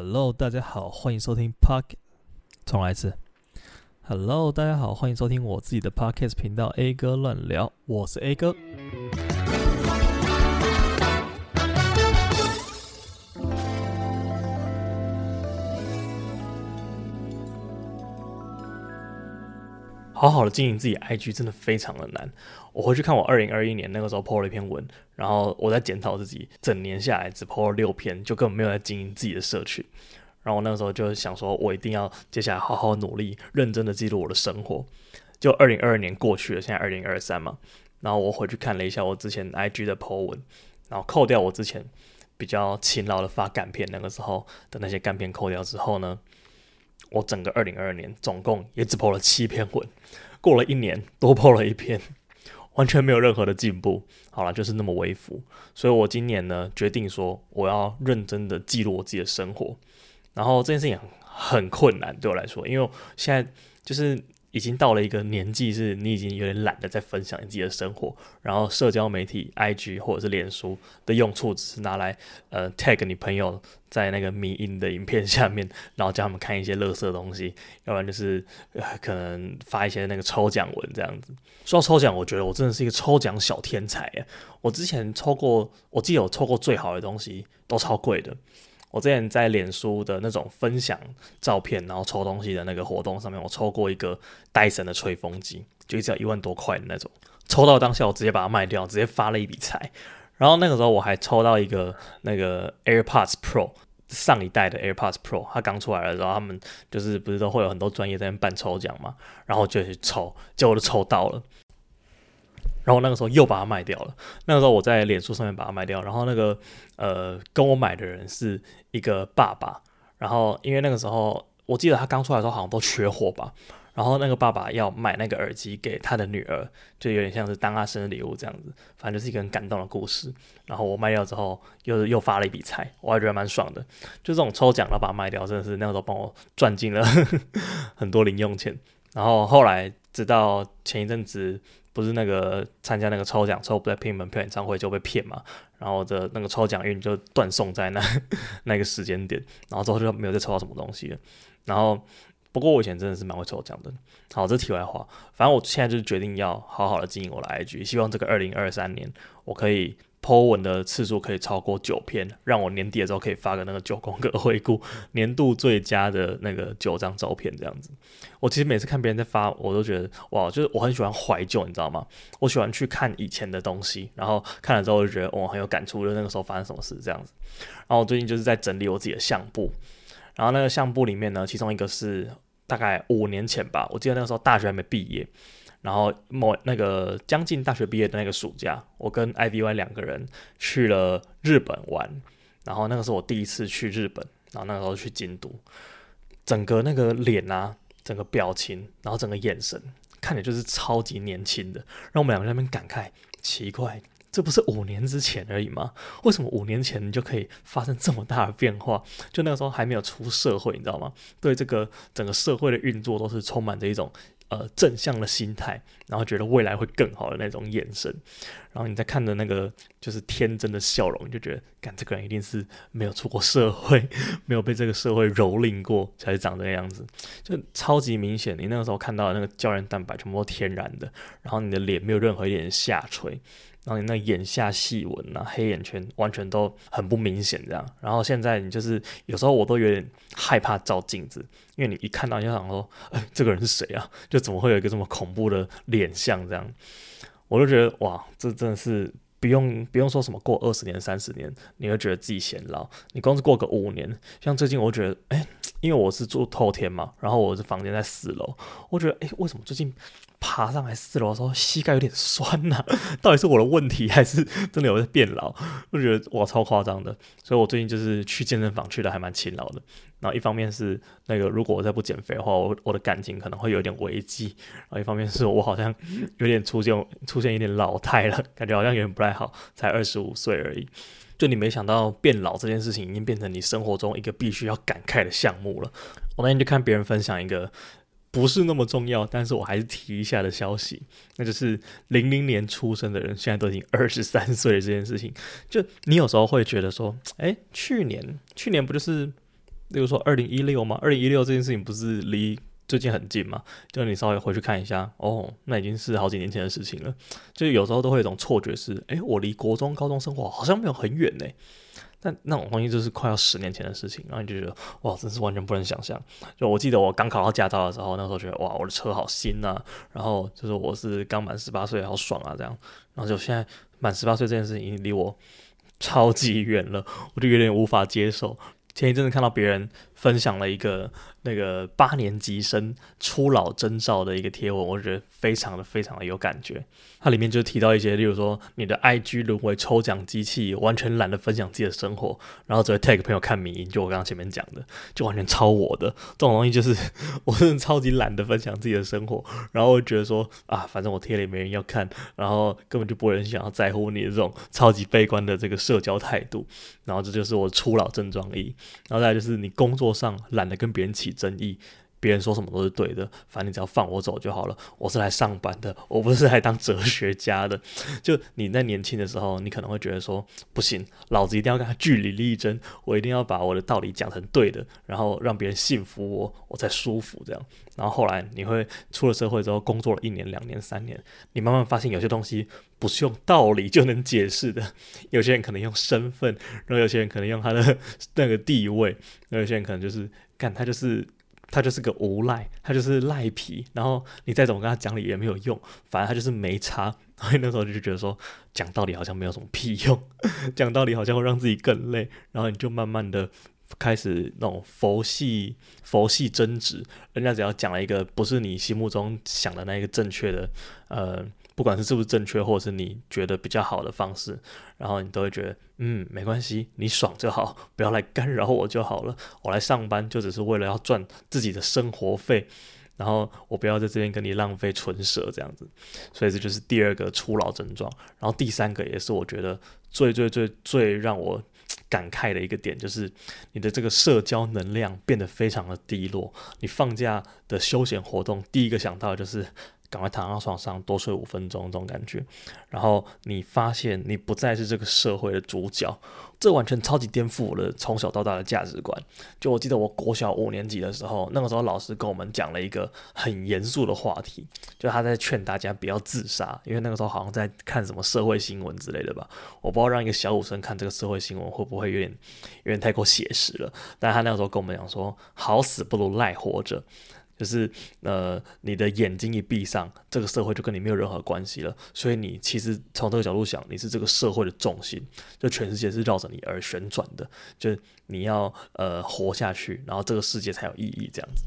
Hello，大家好，欢迎收听 Park 重来一次。Hello，大家好，欢迎收听我自己的 Podcast 频道 A 哥乱聊，我是 A 哥。好好的经营自己 IG 真的非常的难。我回去看我二零二一年那个时候 po 了一篇文，然后我在检讨自己，整年下来只 po 了六篇，就根本没有在经营自己的社群。然后我那个时候就想说，我一定要接下来好好努力，认真的记录我的生活。就二零二二年过去了，现在二零二三嘛。然后我回去看了一下我之前 IG 的 po 文，然后扣掉我之前比较勤劳的发干片那个时候的那些干片扣掉之后呢，我整个二零二二年总共也只 po 了七篇文，过了一年多 po 了一篇，完全没有任何的进步。好了，就是那么微服。所以我今年呢决定说，我要认真的记录我自己的生活。然后这件事情很困难对我来说，因为现在就是。已经到了一个年纪，是你已经有点懒得再分享你自己的生活，然后社交媒体 IG 或者是脸书的用处只是拿来呃 tag 你朋友在那个迷音的影片下面，然后叫他们看一些垃圾东西，要不然就是、呃、可能发一些那个抽奖文这样子。说到抽奖，我觉得我真的是一个抽奖小天才！我之前抽过，我记得我抽过最好的东西都超贵的。我之前在脸书的那种分享照片，然后抽东西的那个活动上面，我抽过一个戴森的吹风机，就只要一万多块的那种。抽到当下，我直接把它卖掉，直接发了一笔财。然后那个时候我还抽到一个那个 AirPods Pro，上一代的 AirPods Pro，它刚出来的时候，他们就是不是都会有很多专业在那边办抽奖嘛，然后就去抽，结果就抽到了。然后那个时候又把它卖掉了。那个时候我在脸书上面把它卖掉，然后那个呃跟我买的人是一个爸爸。然后因为那个时候我记得他刚出来的时候好像都缺货吧。然后那个爸爸要买那个耳机给他的女儿，就有点像是当他生日礼物这样子。反正就是一个很感动的故事。然后我卖掉之后又又发了一笔财，我还觉得蛮爽的。就这种抽奖然后把它卖掉，真的是那个时候帮我赚进了 很多零用钱。然后后来直到前一阵子。不是那个参加那个抽奖抽不在拼门票演唱会就被骗嘛，然后的那个抽奖运就断送在那 那个时间点，然后之后就没有再抽到什么东西了。然后不过我以前真的是蛮会抽奖的。好，这题外话，反正我现在就是决定要好好的经营我的 IG，希望这个二零二三年我可以。Po 文的次数可以超过九篇，让我年底的时候可以发个那个九宫格回顾年度最佳的那个九张照片这样子。我其实每次看别人在发，我都觉得哇，就是我很喜欢怀旧，你知道吗？我喜欢去看以前的东西，然后看了之后就觉得哇，很有感触，就那个时候发生什么事这样子。然后我最近就是在整理我自己的相簿，然后那个相簿里面呢，其中一个是大概五年前吧，我记得那个时候大学还没毕业。然后某那个将近大学毕业的那个暑假，我跟 IVY 两个人去了日本玩。然后那个是我第一次去日本，然后那个时候去京都，整个那个脸啊，整个表情，然后整个眼神，看着就是超级年轻的。让我们两个在那边感慨，奇怪，这不是五年之前而已吗？为什么五年前你就可以发生这么大的变化？就那个时候还没有出社会，你知道吗？对这个整个社会的运作都是充满着一种。呃，正向的心态，然后觉得未来会更好的那种眼神，然后你再看着那个就是天真的笑容，就觉得，干这个人一定是没有出过社会，没有被这个社会蹂躏过，才是长这个样子，就超级明显。你那个时候看到那个胶原蛋白全部都天然的，然后你的脸没有任何一点下垂。然后你那眼下细纹啊，黑眼圈完全都很不明显，这样。然后现在你就是有时候我都有点害怕照镜子，因为你一看到你就想说，哎，这个人是谁啊？就怎么会有一个这么恐怖的脸相这样？我就觉得哇，这真的是不用不用说什么过二十年、三十年，你会觉得自己显老。你光是过个五年，像最近我觉得，哎，因为我是住透天嘛，然后我的房间在四楼，我觉得，哎，为什么最近？爬上来四楼的时候，膝盖有点酸呐、到底是我的问题，还是真的有在变老？我觉得哇，超夸张的。所以我最近就是去健身房去的还蛮勤劳的。然后一方面是那个，如果我再不减肥的话，我我的感情可能会有点危机。然后一方面是我好像有点出现出现一点老态了，感觉好像有点不太好，才二十五岁而已。就你没想到变老这件事情已经变成你生活中一个必须要感慨的项目了。我那天就看别人分享一个。不是那么重要，但是我还是提一下的消息，那就是零零年出生的人现在都已经二十三岁。这件事情，就你有时候会觉得说，诶，去年去年不就是例如说二零一六吗，二零一六这件事情不是离最近很近吗？就你稍微回去看一下，哦，那已经是好几年前的事情了。就有时候都会有一种错觉是，诶，我离国中、高中生活好像没有很远呢。但那种东西就是快要十年前的事情，然后你就觉得哇，真是完全不能想象。就我记得我刚考到驾照的时候，那时候觉得哇，我的车好新啊，然后就是我是刚满十八岁，好爽啊这样。然后就现在满十八岁这件事情已经离我超级远了，我就有点无法接受。前一阵子看到别人分享了一个。那个八年级生初老征兆的一个贴文，我觉得非常的非常的有感觉。它里面就提到一些，例如说你的 IG 沦为抽奖机器，完全懒得分享自己的生活，然后只会 tag 朋友看迷因，就我刚刚前面讲的，就完全抄我的这种东西，就是 我真的超级懒得分享自己的生活，然后我觉得说啊，反正我贴了也没人要看，然后根本就不会有人想要在乎你的这种超级悲观的这个社交态度，然后这就是我初老症状一，然后再就是你工作上懒得跟别人起。争议，别人说什么都是对的，反正你只要放我走就好了。我是来上班的，我不是来当哲学家的。就你在年轻的时候，你可能会觉得说，不行，老子一定要跟他据理力争，我一定要把我的道理讲成对的，然后让别人信服我，我才舒服这样。然后后来你会出了社会之后，工作了一年、两年、三年，你慢慢发现有些东西不是用道理就能解释的。有些人可能用身份，然后有些人可能用他的 那个地位，然后有些人可能就是。干他就是他就是个无赖，他就是赖皮，然后你再怎么跟他讲理也没有用，反正他就是没差。所 以那时候就觉得说，讲道理好像没有什么屁用，讲道理好像会让自己更累，然后你就慢慢的开始那种佛系佛系争执，人家只要讲了一个不是你心目中想的那一个正确的，呃。不管是是不是正确，或者是你觉得比较好的方式，然后你都会觉得，嗯，没关系，你爽就好，不要来干扰我就好了。我来上班就只是为了要赚自己的生活费，然后我不要在这边跟你浪费唇舌这样子。所以这就是第二个初老症状。然后第三个也是我觉得最最最最让我感慨的一个点，就是你的这个社交能量变得非常的低落。你放假的休闲活动，第一个想到就是。赶快躺到床上多睡五分钟，这种感觉。然后你发现你不再是这个社会的主角，这完全超级颠覆我的从小到大的价值观。就我记得我国小五年级的时候，那个时候老师跟我们讲了一个很严肃的话题，就他在劝大家不要自杀，因为那个时候好像在看什么社会新闻之类的吧。我不知道让一个小五生看这个社会新闻会不会有点有点太过写实了。但他那个时候跟我们讲说，好死不如赖活着。就是呃，你的眼睛一闭上，这个社会就跟你没有任何关系了。所以你其实从这个角度想，你是这个社会的重心，就全世界是绕着你而旋转的。就是你要呃活下去，然后这个世界才有意义这样子。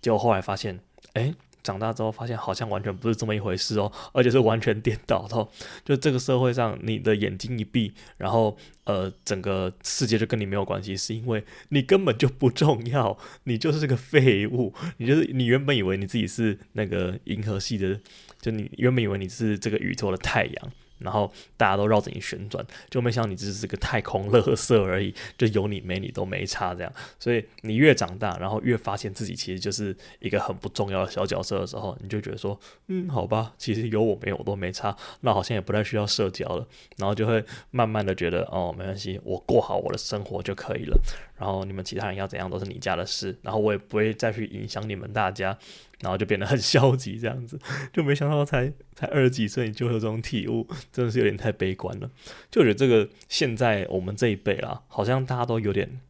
结果后来发现，诶。长大之后发现好像完全不是这么一回事哦，而且是完全颠倒的。就这个社会上，你的眼睛一闭，然后呃，整个世界就跟你没有关系，是因为你根本就不重要，你就是个废物。你就是你原本以为你自己是那个银河系的，就你原本以为你是这个宇宙的太阳。然后大家都绕着你旋转，就没想你只是个太空垃圾而已，就有你没你都没差这样。所以你越长大，然后越发现自己其实就是一个很不重要的小角色的时候，你就觉得说，嗯，好吧，其实有我没有我都没差，那好像也不太需要社交了。然后就会慢慢的觉得，哦，没关系，我过好我的生活就可以了。然后你们其他人要怎样都是你家的事，然后我也不会再去影响你们大家。然后就变得很消极，这样子，就没想到才才二十几岁你就有这种体悟，真的是有点太悲观了。就觉得这个现在我们这一辈啦，好像大家都有点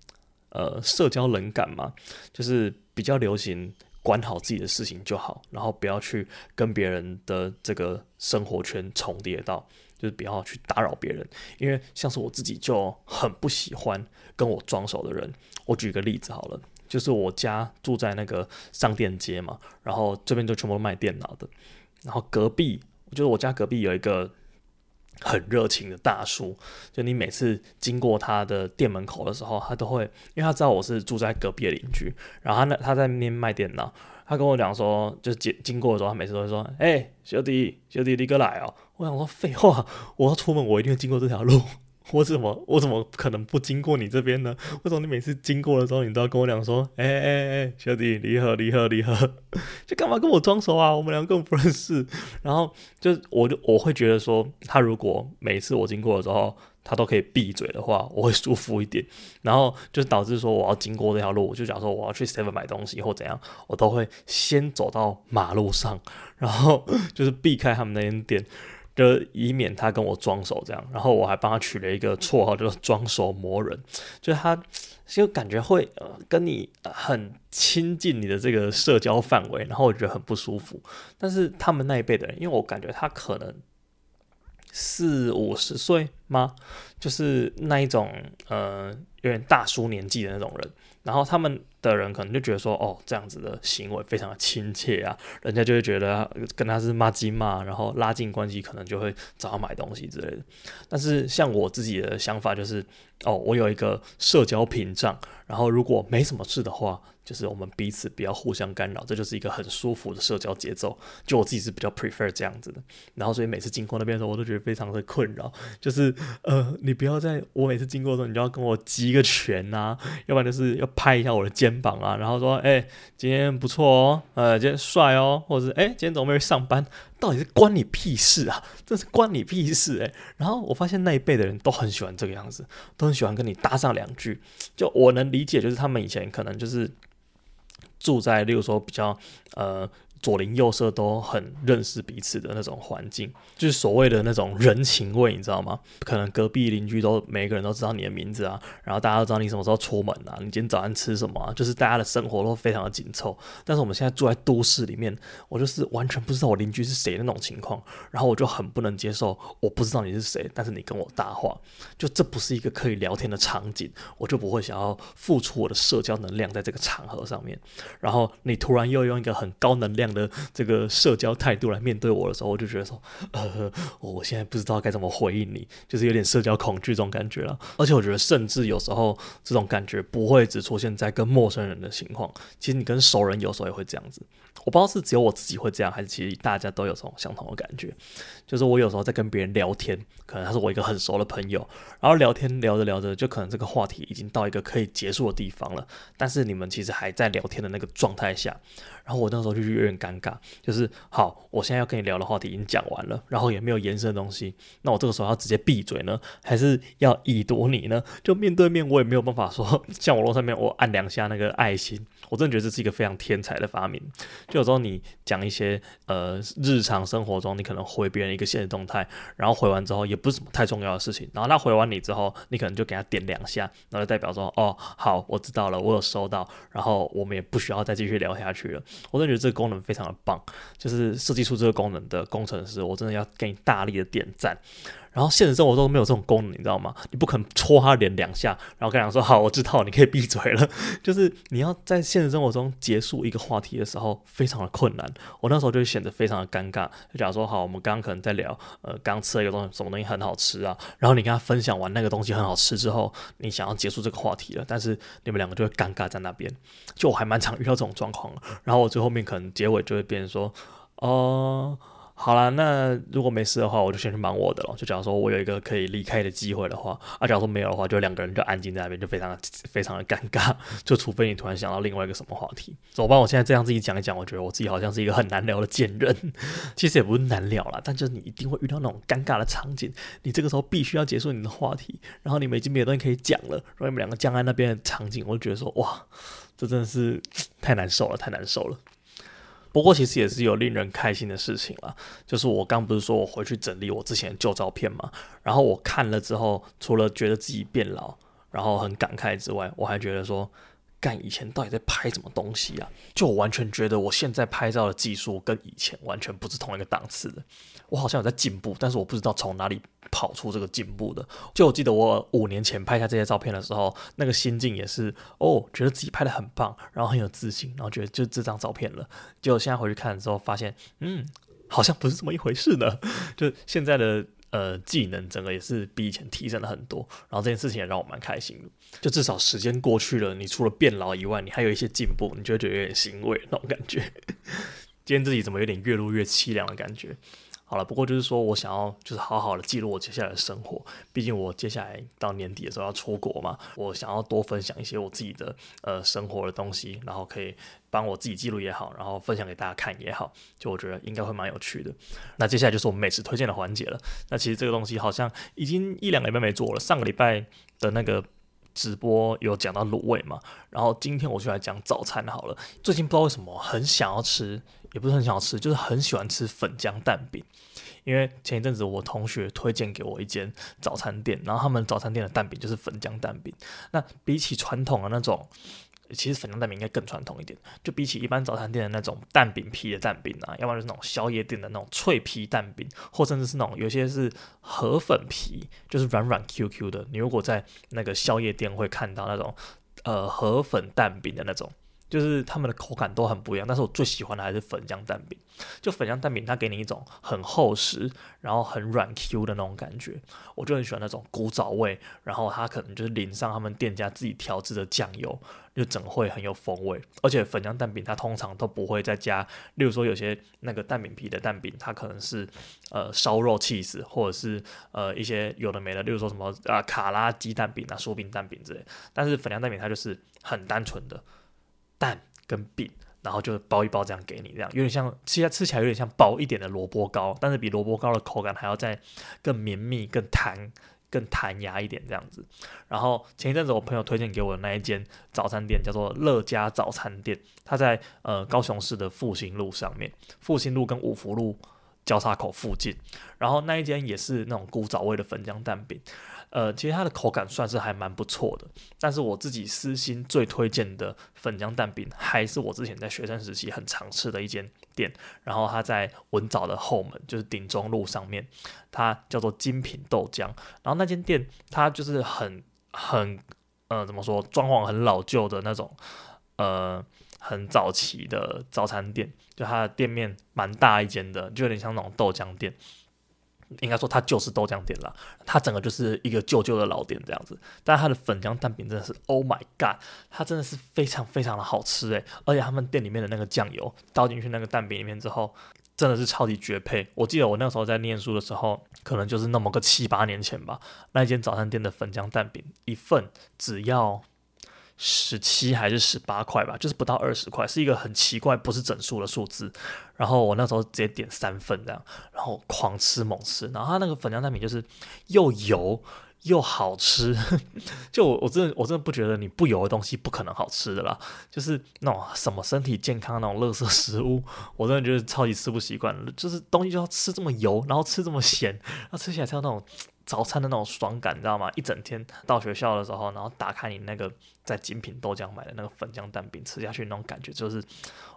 呃社交冷感嘛，就是比较流行管好自己的事情就好，然后不要去跟别人的这个生活圈重叠到，就是不要去打扰别人。因为像是我自己就很不喜欢跟我装熟的人。我举个例子好了。就是我家住在那个商店街嘛，然后这边就全部卖电脑的，然后隔壁，就是我家隔壁有一个很热情的大叔，就你每次经过他的店门口的时候，他都会，因为他知道我是住在隔壁的邻居，然后他那他在那边卖电脑，他跟我讲说，就是经经过的时候，他每次都会说，哎、欸，小弟，小弟，你过来哦，我想说废话，我要出门，我一定会经过这条路。我怎么我怎么可能不经过你这边呢？为什么你每次经过的时候，你都要跟我讲说，哎哎哎，小弟，你好，你好，你好，就干嘛跟我装熟啊？我们两个根本不认识。然后就我就我会觉得说，他如果每次我经过的时候，他都可以闭嘴的话，我会舒服一点。然后就导致说我要经过这条路，我就假如说我要去 Seven 买东西或怎样，我都会先走到马路上，然后 就是避开他们那间店，就以免他跟我装熟这样。然后我还帮他取了一个绰号，就是装熟魔人，就是他就感觉会跟你很亲近你的这个社交范围，然后我觉得很不舒服。但是他们那一辈的人，因为我感觉他可能。四五十岁吗？就是那一种，呃，有点大叔年纪的那种人。然后他们的人可能就觉得说，哦，这样子的行为非常的亲切啊，人家就会觉得跟他是麻吉嘛，然后拉近关系，可能就会找他买东西之类的。但是像我自己的想法就是，哦，我有一个社交屏障，然后如果没什么事的话。就是我们彼此不要互相干扰，这就是一个很舒服的社交节奏。就我自己是比较 prefer 这样子的，然后所以每次经过那边的时候，我都觉得非常的困扰。就是呃，你不要在我每次经过的时候，你就要跟我击一个拳、啊，要不然就是要拍一下我的肩膀啊，然后说，哎、今天不错哦，呃，今天帅哦，或者是哎、今天怎么没有上班？到底是关你屁事啊？这是关你屁事诶、然后我发现那一辈的人都很喜欢这个样子，都很喜欢跟你搭上两句。就我能理解，就是他们以前可能就是。住在，例如说比较呃。左邻右舍都很认识彼此的那种环境，就是所谓的那种人情味，你知道吗？可能隔壁邻居都每个人都知道你的名字啊，然后大家都知道你什么时候出门啊，你今天早上吃什么？就是大家的生活都非常的紧凑。但是我们现在住在都市里面，我就是完全不知道我邻居是谁的那种情况，然后我就很不能接受，我不知道你是谁，但是你跟我搭话，就这不是一个可以聊天的场景，我就不会想要付出我的社交能量在这个场合上面。然后你突然又用一个很高能量的这个社交态度来面对我的时候，我就觉得说，呃，我现在不知道该怎么回应你，就是有点社交恐惧这种感觉了。而且我觉得，甚至有时候这种感觉不会只出现在跟陌生人的情况，其实你跟熟人有时候也会这样子。我不知道是只有我自己会这样，还是其实大家都有这种相同的感觉。就是我有时候在跟别人聊天，可能他是我一个很熟的朋友，然后聊天聊着聊着，就可能这个话题已经到一个可以结束的地方了，但是你们其实还在聊天的那个状态下。然后我那时候就有点尴尬，就是好，我现在要跟你聊的话题已经讲完了，然后也没有延伸的东西，那我这个时候要直接闭嘴呢，还是要以读你呢？就面对面我也没有办法说，像网络上面我按两下那个爱心，我真的觉得这是一个非常天才的发明。就有时候你讲一些呃日常生活中你可能回别人一个现实动态，然后回完之后也不是什么太重要的事情，然后他回完你之后，你可能就给他点两下，然后就代表说哦好，我知道了，我有收到，然后我们也不需要再继续聊下去了。我真的觉得这个功能非常的棒，就是设计出这个功能的工程师，我真的要给你大力的点赞。然后现实生活中没有这种功能，你知道吗？你不可能戳他脸两下，然后跟他说好，我知道，你可以闭嘴了。就是你要在现实生活中结束一个话题的时候，非常的困难。我那时候就显得非常的尴尬。就假如说好，我们刚刚可能在聊，呃，刚吃了一个东西，什么东西很好吃啊？然后你跟他分享完那个东西很好吃之后，你想要结束这个话题了，但是你们两个就会尴尬在那边。就我还蛮常遇到这种状况。然后我最后面可能结尾就会变成说，哦、好啦，那如果没事的话，我就先去忙我的了。就假如说我有一个可以离开的机会的话，啊，假如说没有的话，就两个人就安静在那边，就非常非常的尴尬。就除非你突然想到另外一个什么话题。怎么办？我现在这样自己讲一讲，我觉得我自己好像是一个很难聊的贱人。其实也不是难聊啦，但就是你一定会遇到那种尴尬的场景，你这个时候必须要结束你的话题，然后你们已经没有东西可以讲了，然后你们两个僵在那边的场景，我就觉得说哇，这真的是 太难受了，太难受了。不过其实也是有令人开心的事情了，就是我刚不是说我回去整理我之前旧照片嘛，然后我看了之后，除了觉得自己变老，然后很感慨之外，我还觉得说，干以前到底在拍什么东西啊？就我完全觉得我现在拍照的技术跟以前完全不是同一个档次的。我好像有在进步，但是我不知道从哪里跑出这个进步的。就我记得我五年前拍下这些照片的时候，那个心境也是哦，觉得自己拍得很棒，然后很有自信，然后觉得就这张照片了。结果现在回去看的时候，发现嗯，好像不是这么一回事呢。就现在的呃技能，整个也是比以前提升了很多。然后这件事情也让我蛮开心的。就至少时间过去了，你除了变老以外，你还有一些进步，你就会觉得有点欣慰那种感觉。今天自己怎么有点越录越凄凉的感觉？好了，不过就是说我想要就是好好的记录我接下来的生活，毕竟我接下来到年底的时候要出国嘛，我想要多分享一些我自己的呃生活的东西，然后可以帮我自己记录也好，然后分享给大家看也好，就我觉得应该会蛮有趣的。那接下来就是我们美食推荐的环节了。那其实这个东西好像已经一两个礼拜没做了，上个礼拜的那个。直播有讲到卤味嘛，然后今天我就来讲早餐好了。最近不知道为什么很想要吃，也不是很想要吃，就是很喜欢吃粉浆蛋饼。因为前一阵子我同学推荐给我一间早餐店，然后他们早餐店的蛋饼就是粉浆蛋饼。那比起传统的那种。其实粉浆蛋饼应该更传统一点，就比起一般早餐店的那种蛋饼皮的蛋饼啊，要不然就是那种宵夜店的那种脆皮蛋饼，或甚至是那种有些是河粉皮，就是软软 Q Q 的。你如果在那个宵夜店会看到那种呃河粉蛋饼的那种。就是他们的口感都很不一样，但是我最喜欢的还是粉浆蛋饼。就粉浆蛋饼，它给你一种很厚实，然后很软 Q 的那种感觉，我就很喜欢那种古早味。然后它可能就是淋上他们店家自己调制的酱油，就整会很有风味。而且粉浆蛋饼它通常都不会再加，例如说有些那个蛋饼皮的蛋饼，它可能是呃烧肉 cheese，或者是呃一些有的没的，例如说什么啊卡拉鸡蛋饼啊、酥饼蛋饼之类。但是粉浆蛋饼它就是很单纯的。蛋跟饼，然后就包一包这样给你，这样有点像吃起来吃起来有点像薄一点的萝卜糕，但是比萝卜糕的口感还要再更绵密、更弹、更弹牙一点这样子。然后前一阵子我朋友推荐给我的那一间早餐店叫做乐家早餐店，它在呃高雄市的复兴路上面，复兴路跟五福路交叉口附近。然后那一间也是那种古早味的粉浆蛋饼。呃，其实它的口感算是还蛮不错的，但是我自己私心最推荐的粉浆蛋饼，还是我之前在学生时期很常吃的一间店，然后它在文藻的后门，就是鼎中路上面，它叫做精品豆浆。然后那间店它就是很很呃怎么说，装潢很老旧的那种，呃很早期的早餐店，就它的店面蛮大一间的，就有点像那种豆浆店。应该说它就是豆浆店了，它整个就是一个旧旧的老店这样子。但它的粉浆蛋饼真的是，Oh my god，它真的是非常非常的好吃诶。而且他们店里面的那个酱油倒进去那个蛋饼里面之后，真的是超级绝配。我记得我那时候在念书的时候，可能就是那么个七八年前吧，那间早餐店的粉浆蛋饼一份只要。十七还是十八块吧，就是不到二十块，是一个很奇怪，不是整数的数字。然后我那时候直接点三份这样，然后狂吃猛吃。然后它那个粉浆蛋饼就是又油又好吃，就我我真的我真的不觉得你不油的东西不可能好吃的啦。就是那种什么身体健康那种垃圾食物，我真的觉得超级吃不习惯。就是东西就要吃这么油，然后吃这么咸，然后吃起来才有那种。早餐的那种爽感，你知道吗？一整天到学校的时候，然后打开你那个在精品豆浆买的那个粉浆蛋饼，吃下去那种感觉，就是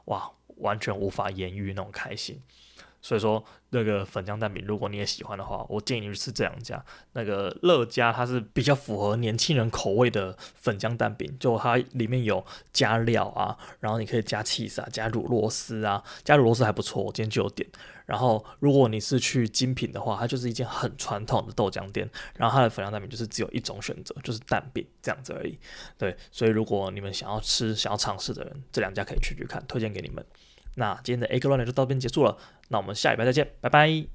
哇，完全无法言喻那种开心。所以说，那个粉浆蛋饼，如果你也喜欢的话，我建议你去吃这两家。那个乐家，它是比较符合年轻人口味的粉浆蛋饼，就它里面有加料啊，然后你可以加起司啊，加乳酪丝啊，加乳酪丝还不错，我今天就有点。然后，如果你是去精品的话，它就是一间很传统的豆浆店，然后它的粉浆蛋饼就是只有一种选择，就是蛋饼这样子而已。对，所以如果你们想要吃、想要尝试的人，这两家可以去去看，推荐给你们。那今天的 A 哥乱聊就到这边结束了，那我们下礼拜再见，拜拜。